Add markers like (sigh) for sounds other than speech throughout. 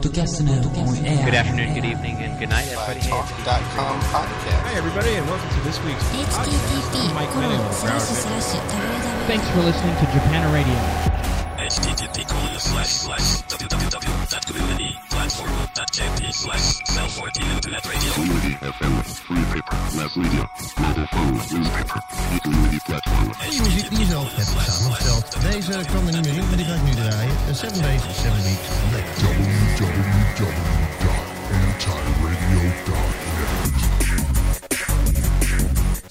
Podcast. Good afternoon, good evening, and good night, everybody. Talk.com podcast. Hi, everybody, and welcome to this week's podcast. Mike Thanks for listening to Japan Radio. http colon slash slash www.communityplatform.jp slash cell 14 internet radio. Community FM, free paper, mass media, mobile phone, newspaper, community platform. Die muziek die je zelf hebt samengesteld. Deze kwam er niet meer in, maar die ga ik nu draaien. 7 days, 7 weeks,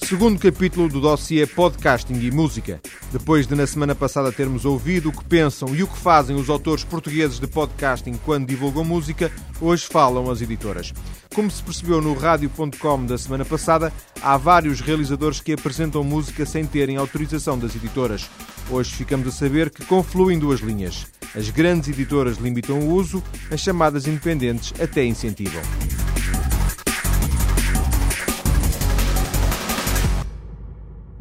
Segundo capítulo do dossiê Podcasting e Música. Depois de na semana passada termos ouvido o que pensam e o que fazem os autores portugueses de podcasting quando divulgam música, hoje falam as editoras. Como se percebeu no rádio.com da semana passada, há vários realizadores que apresentam música sem terem autorização das editoras. Hoje ficamos a saber que confluem duas linhas. As grandes editoras limitam o uso, as chamadas independentes até incentivam.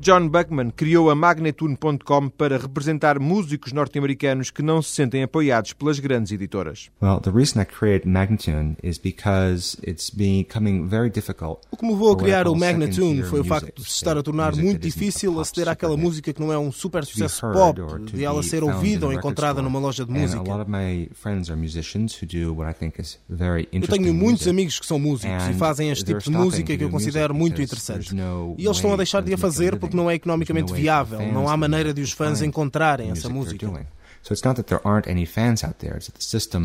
John Buckman criou a Magnetune.com para representar músicos norte-americanos que não se sentem apoiados pelas grandes editoras. Well, the reason I created Magnatune is because it's becoming very difficult. O que me levou a criar o second-tier foi o facto de se estar a tornar muito difícil aceder àquela música que não é um super sucesso pop, de ela ser ouvida ou encontrada numa loja de And a lot música. of my friends are musicians who do what I think is very Eu tenho muitos amigos que são músicos e fazem este tipo de música que eu considero muito interessante. E eles estão a deixar de a fazer porque não é economicamente viável, não há maneira de os fãs encontrarem essa música.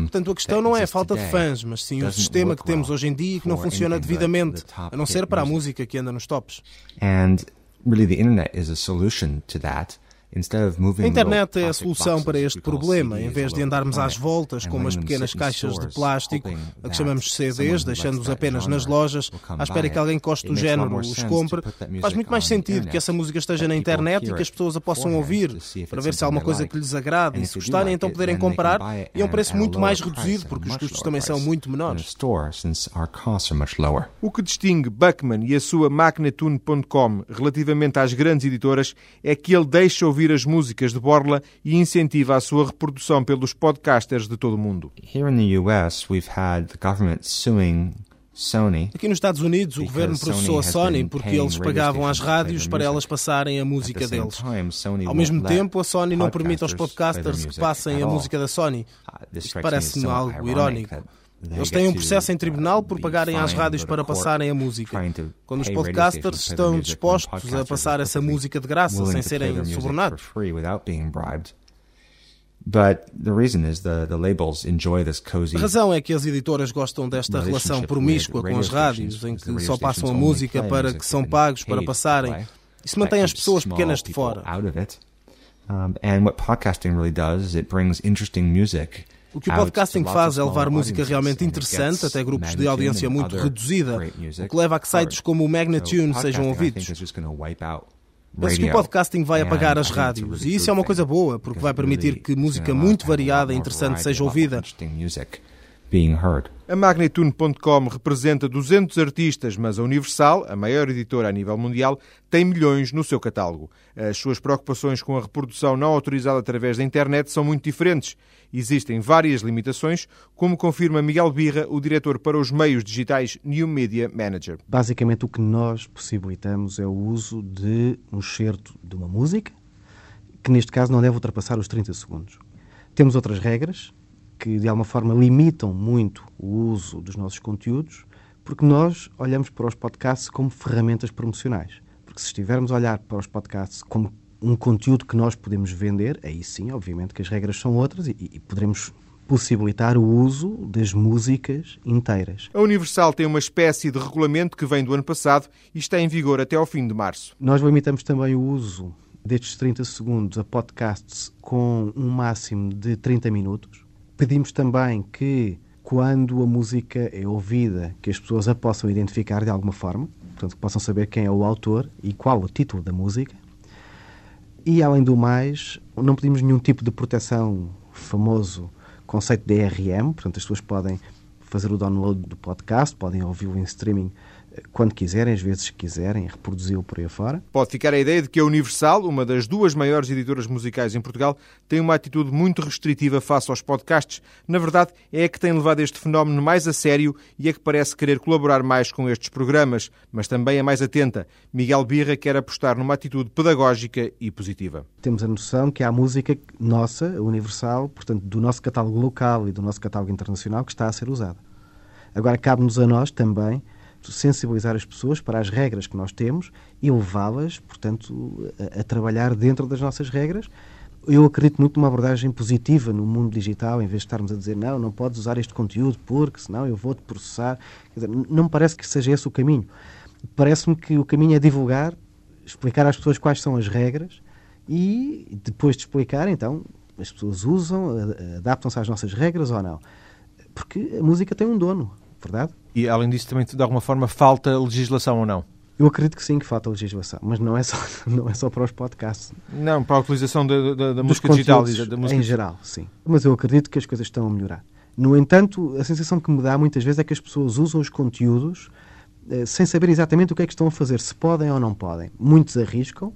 Portanto, a questão não é a falta de fãs, mas sim o sistema que temos hoje em dia que não funciona devidamente, a não ser para a música que anda nos tops. And really, the internet is a solution to that. A internet é a solução para este problema. Em vez de andarmos às voltas com umas pequenas caixas de plástico, a que chamamos someone CDs, deixando-os apenas nas lojas, à espera que alguém a lot género os compre. Faz muito mais sentido que essa música esteja na internet e que as pessoas a possam ouvir, para ver se há alguma coisa que lhes agrade. And e se gostarem então poderem comprar. e a um preço muito mais reduzido, porque os custos também são muito menores. O que distingue Buckman e a sua Magnetune.com relativamente às grandes editoras é que ele deixa ouvir as músicas de Borla e incentiva a sua reprodução pelos podcasters de todo o mundo. Here in the US, we've had the government suing Sony Aqui nos Estados Unidos, o governo processou a Sony porque eles pagavam às rádios para elas passarem a música deles. Ao mesmo tempo, a Sony não permite aos podcasters que passem a música da Sony. Uh, Isto parece-me algo irónico. Eles têm um processo em tribunal por pagarem às rádios para passarem a música, quando os podcasters estão dispostos a passar essa música de graça, sem serem subornados. A razão é que as editoras gostam desta relação promíscua com as rádios, em que só passam a música para que são pagos para passarem. Isso mantém as pessoas pequenas de fora. Um, and what podcasting really does is it brings interesting music O que o podcasting faz é levar música realmente interessante até grupos de audiência muito reduzida, o que leva a que sites como o Magnatune sejam ouvidos. Penso que o podcasting vai apagar as rádios e isso é uma coisa boa, porque vai it permitir que música muito variada e interessante seja ouvida. Being heard. A Magnetune.com representa 200 artistas, mas a Universal, a maior editora a nível mundial, tem milhões no seu catálogo. As suas preocupações com a reprodução não autorizada através da internet são muito diferentes. Existem várias limitações, como confirma Miguel Birra, o diretor para os meios digitais New Media Manager. Basicamente, o que nós possibilitamos é o uso de um excerto de uma música, que neste caso não deve ultrapassar os 30 segundos. Temos outras regras que, de alguma forma, limitam muito o uso dos nossos conteúdos, porque nós olhamos para os podcasts como ferramentas promocionais. Porque se estivermos a olhar para os podcasts como um conteúdo que nós podemos vender, aí sim, obviamente, que as regras são outras e, e poderemos possibilitar o uso das músicas inteiras. A Universal tem uma espécie de regulamento que vem do ano passado e está em vigor até ao fim de março. Nós limitamos também o uso destes 30 segundos a podcasts com um máximo de 30 minutos. Pedimos também que, quando a música é ouvida, que as pessoas a possam identificar de alguma forma, portanto, que possam saber quem é o autor e qual o título da música. E, além do mais, não pedimos nenhum tipo de proteção famoso conceito DRM, portanto, as pessoas podem fazer o download do podcast, podem ouvi-lo em streaming quando quiserem, às vezes quiserem, reproduzi-lo por aí fora. Pode ficar a ideia de que a Universal, uma das duas maiores editoras musicais em Portugal, tem uma atitude muito restritiva face aos podcasts. Na verdade, é a que tem levado este fenómeno mais a sério e é que parece querer colaborar mais com estes programas, mas também é mais atenta. Miguel Birra quer apostar numa atitude pedagógica e positiva. Temos a noção que há música nossa, a Universal, portanto, do nosso catálogo local e do nosso catálogo internacional, que está a ser usada. Agora, cabe-nos a nós também sensibilizar as pessoas para as regras que nós temos e levá-las, portanto, a, a, trabalhar dentro das nossas regras. Eu acredito muito numa abordagem positiva no mundo digital, em vez de estarmos a dizer não, não podes usar este conteúdo porque senão eu vou-te processar. Dizer, não me parece que seja esse o caminho. Parece-me que o caminho é divulgar, explicar às pessoas quais são as regras e depois de explicar, então, as pessoas usam, adaptam-se às nossas regras ou não. Porque a música tem um dono, verdade? E, além disso, também, de alguma forma, falta legislação ou não? Eu acredito que sim, que falta legislação, mas não é só, (laughs) não é só para os podcasts. Não, para a utilização da, da, da música digital da música... Em geral, sim. Mas eu acredito que as coisas estão a melhorar. No entanto, a sensação que me dá muitas vezes é que as pessoas usam os conteúdos eh, sem saber exatamente o que é que estão a fazer, se podem ou não podem. Muitos arriscam,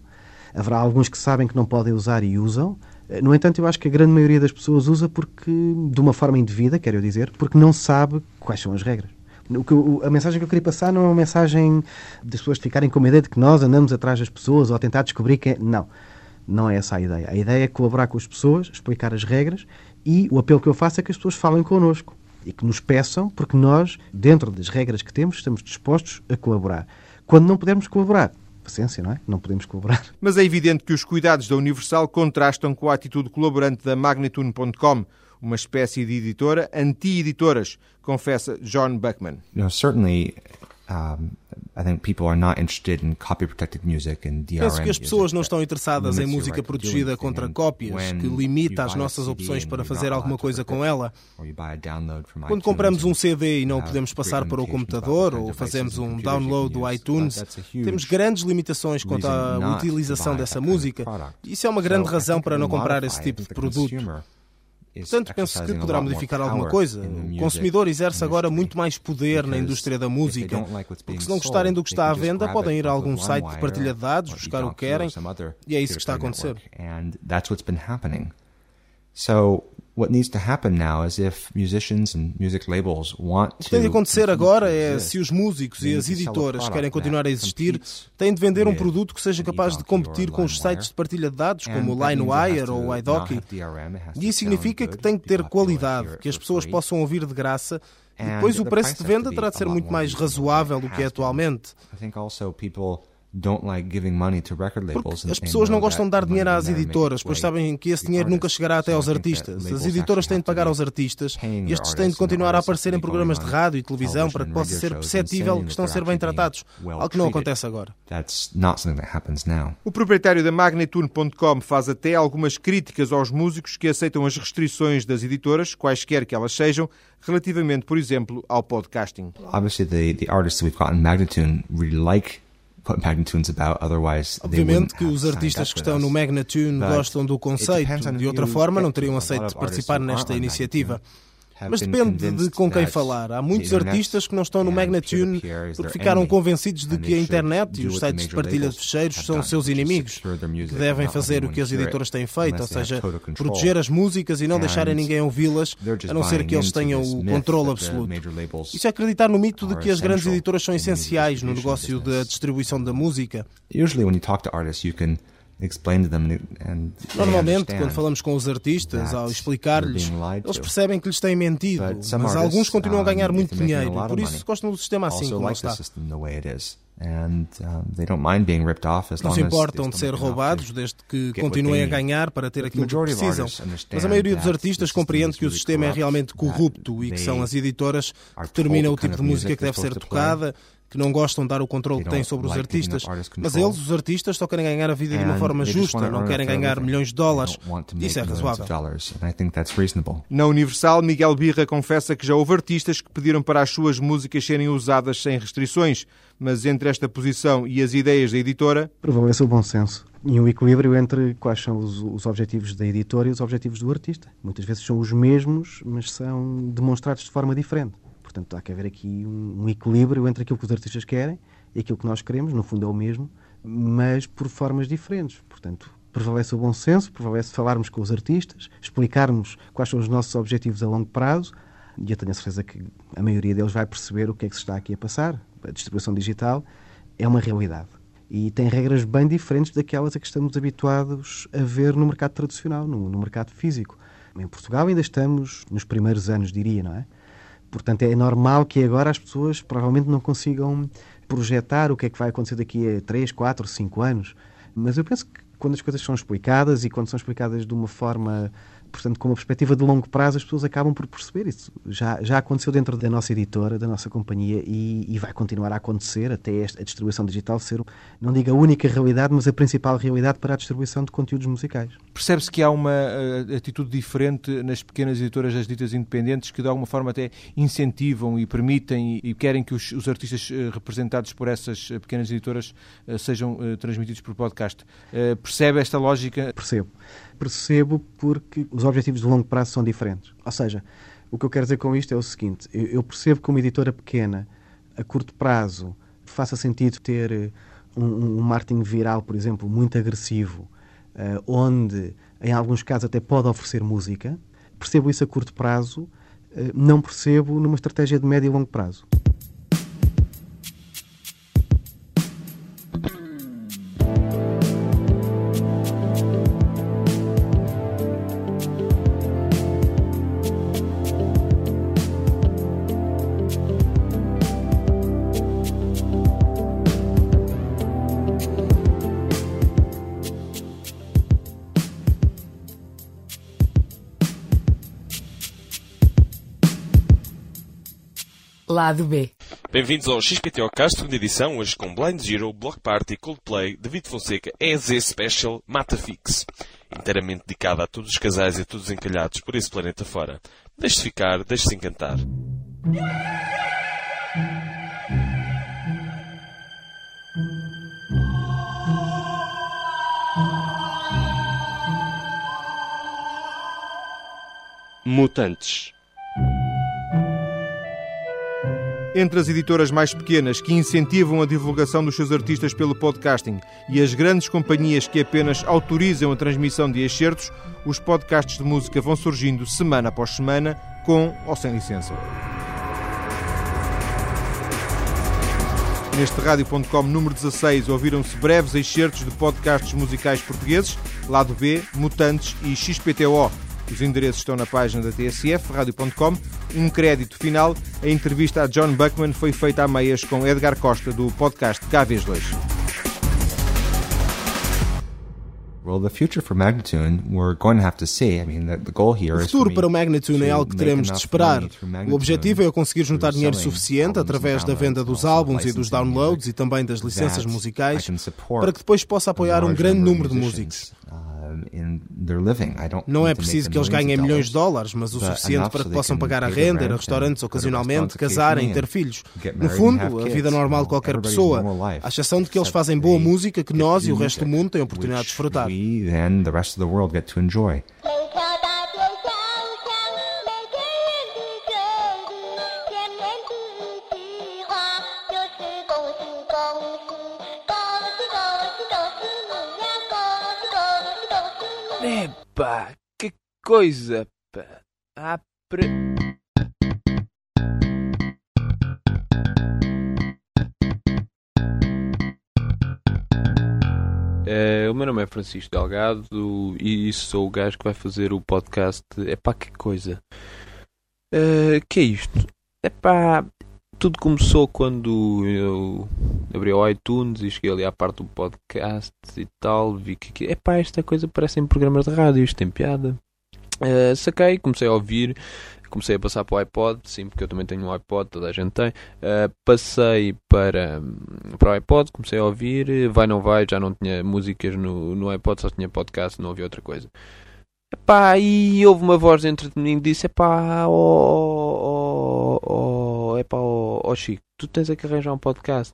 haverá alguns que sabem que não podem usar e usam. Eh, no entanto, eu acho que a grande maioria das pessoas usa porque, de uma forma indevida, quero dizer, porque não sabe quais são as regras. O que, a mensagem que eu queria passar não é uma mensagem das pessoas ficarem com a ideia de que nós andamos atrás das pessoas ou a tentar descobrir quem. É. Não. Não é essa a ideia. A ideia é colaborar com as pessoas, explicar as regras e o apelo que eu faço é que as pessoas falem connosco e que nos peçam, porque nós, dentro das regras que temos, estamos dispostos a colaborar. Quando não pudermos colaborar, paciência, não é? Não podemos colaborar. Mas é evidente que os cuidados da Universal contrastam com a atitude colaborante da Magnitude.com uma espécie de editora anti-editoras, confessa John Buckman. You know, certainly um, I think people are not interested in copy protected music and DRM. Penso que as pessoas não estão interessadas em música protegida contra cópias, que limita as nossas opções para fazer alguma coisa com ela. Quando compramos um CD e não podemos passar para o computador ou fazemos um download do iTunes, temos grandes limitações quanto à utilização dessa música. Isso é uma grande razão para não comprar esse tipo de produto. Portanto, penso que poderá modificar alguma coisa. O consumidor exerce agora muito mais poder na indústria da música, porque se não gostarem do que está à venda, podem ir a algum site de partilha de dados, buscar o que querem, e é isso que está a acontecer. So, what needs to happen now is if musicians and music labels want to O que tem de acontecer agora é se os músicos e as editoras querem continuar a existir, têm de vender um produto que seja capaz de competir com os sites de partilha de dados como o LineWire ou o iDoc. E isso significa que tem que ter qualidade, que as pessoas possam ouvir de graça e depois o preço de venda terá de ser muito mais razoável do que é atualmente. Porque as pessoas não gostam de dar dinheiro às editoras, pois sabem que esse dinheiro nunca chegará até aos artistas. As editoras têm de pagar aos artistas e estes têm de continuar a aparecer em programas de rádio e televisão para que possa ser perceptível que estão a ser bem tratados, algo que não acontece agora. O proprietário da Magnitude.com faz até algumas críticas aos músicos que aceitam as restrições das editoras, quaisquer que elas sejam, relativamente, por exemplo, ao podcasting. Obviously, the, the artists that we've got in Magnitude really like Obviamente que os artistas que estão no Magnatune gostam do conceito, de outra forma não teriam aceito participar nesta iniciativa. Mas depende de com quem falar. Há muitos artistas que não estão no Magnatune porque ficaram convencidos de que a internet e os sites de partilha de fecheiros são seus inimigos, que devem fazer o que as editoras têm feito, ou seja, proteger as músicas e não deixarem ninguém ouvi-las, a não ser que eles tenham o controle absoluto. Isso é acreditar no mito de que as grandes editoras são essenciais no negócio da distribuição da música. Usually when you talk to artists, you can Normalmente, quando falamos com os artistas, ao explicar-lhes, eles percebem que lhes têm mentido, mas alguns continuam a ganhar muito dinheiro e por isso gostam do sistema assim como está. Não se importam de ser roubados desde que continuem a ganhar para ter aquilo que precisam. Mas a maioria dos artistas compreende que o sistema é realmente corrupto e que são as editoras que determinam o tipo de música que deve ser tocada que não gostam de dar o controle que têm sobre os artistas, mas eles, os artistas, só querem ganhar a vida de uma forma justa, não querem ganhar milhões de dólares. Isso é razoável. Na Universal, Miguel Birra confessa que já houve artistas que pediram para as suas músicas serem usadas sem restrições, mas entre esta posição e as ideias da editora. Prevalece o bom senso e um equilíbrio entre quais são os, os, objetivos da editora e os objetivos do artista. Muitas vezes são os mesmos, mas são demonstrados de forma diferente. Portanto, há que haver aqui um, um equilíbrio entre aquilo que os artistas querem e aquilo que nós queremos, no fundo é o mesmo, mas por formas diferentes. Portanto, prevalece o bom senso, prevalece falarmos com os artistas, explicarmos quais são os nossos objetivos a longo prazo, e eu tenho a certeza que a maioria deles vai perceber o que é que se está aqui a passar. A distribuição digital é uma realidade e tem regras bem diferentes daquelas a que estamos habituados a ver no mercado tradicional, no, no mercado físico. Em Portugal ainda estamos nos primeiros anos, diria, não é? Portanto, é normal que agora as pessoas provavelmente não consigam projetar o que é que vai acontecer daqui a 3, 4, 5 anos. Mas eu penso que quando as coisas são explicadas e quando são explicadas de uma forma portanto, com uma perspectiva de longo prazo, as pessoas acabam por perceber isso. Já, já aconteceu dentro da nossa editora, da nossa companhia, e, e vai continuar a acontecer até a distribuição digital ser, não digo a única realidade, mas a principal realidade para a distribuição de conteúdos musicais. Percebe-se que há uma uh, atitude diferente nas pequenas editoras das ditas independentes que de alguma forma até incentivam e permitem e, querem que os, os artistas uh, representados por essas uh, pequenas editoras sejam transmitidos por podcast. percebe esta lógica? Percebo percebo porque os objetivos de longo prazo são diferentes. Ou seja, o que eu quero dizer com isto é o seguinte: eu percebo que uma editora pequena, a curto prazo, faça sentido ter eh, um, um marketing viral, por exemplo, muito agressivo, uh, onde em alguns casos até pode oferecer música. Percebo isso a curto prazo, uh, não percebo numa estratégia de médio e longo prazo. Lado B. Bem-vindos ao XPTOcast, segunda edição, hoje com Blind Zero, Block Party, Coldplay, David Fonseca, EZ Special, Matafix. Inteiramente dedicada a todos os casais e a todos os encalhados por esse planeta fora. Deixe-se ficar, deixe-se encantar. Mutantes entre as editoras mais pequenas que incentivam a divulgação dos seus artistas pelo podcasting e as grandes companhias que apenas autorizam a transmissão de excertos, os podcasts de música vão surgindo semana após semana, com ou sem licença. Neste Rádio.com número 16 ouviram-se breves excertos de podcasts musicais portugueses, Lado B, Mutantes e XPTO, os endereços estão na página da TSF, radio.com. Um crédito final. A entrevista a John Buckman foi feita a meias com Edgar Costa, do podcast KV2. Well, the future for Magnatune, we're going to have to see. I mean, the, the goal here o futuro para o Magnatune é algo que teremos de esperar. O objetivo é conseguir juntar dinheiro suficiente através da venda dos álbuns e dos downloads e também das licenças musicais para que depois possa apoiar um grande número de músicos. Não é preciso que eles ganhem milhões de dólares, mas o suficiente para que possam pagar a renda, ir a restaurantes ocasionalmente, casarem, ter filhos. No fundo, a vida normal de qualquer pessoa, à exceção de que eles fazem boa música que nós e o resto do mundo têm a oportunidade de desfrutar. Epá, que coisa, pá. Apre... Uh, o meu nome é Francisco Delgado e sou o gajo que vai fazer o podcast. É pá, que coisa! Uh, que é isto? É pá, tudo começou quando eu abri o iTunes e cheguei ali à parte do podcast e tal, vi que é pá, esta coisa parece em programas de rádio, isto tem piada. Uh, saquei, comecei a ouvir, comecei a passar para o iPod, sim, porque eu também tenho um iPod, toda a gente tem. Uh, passei para, para o iPod, comecei a ouvir, vai não vai, já não tinha músicas no, no iPod, só tinha podcast, não havia outra coisa. Epá, e houve uma voz dentro de mim que disse: Epá, oh, oh, oh, epá, oh, oh Chico, tu tens é que arranjar um podcast.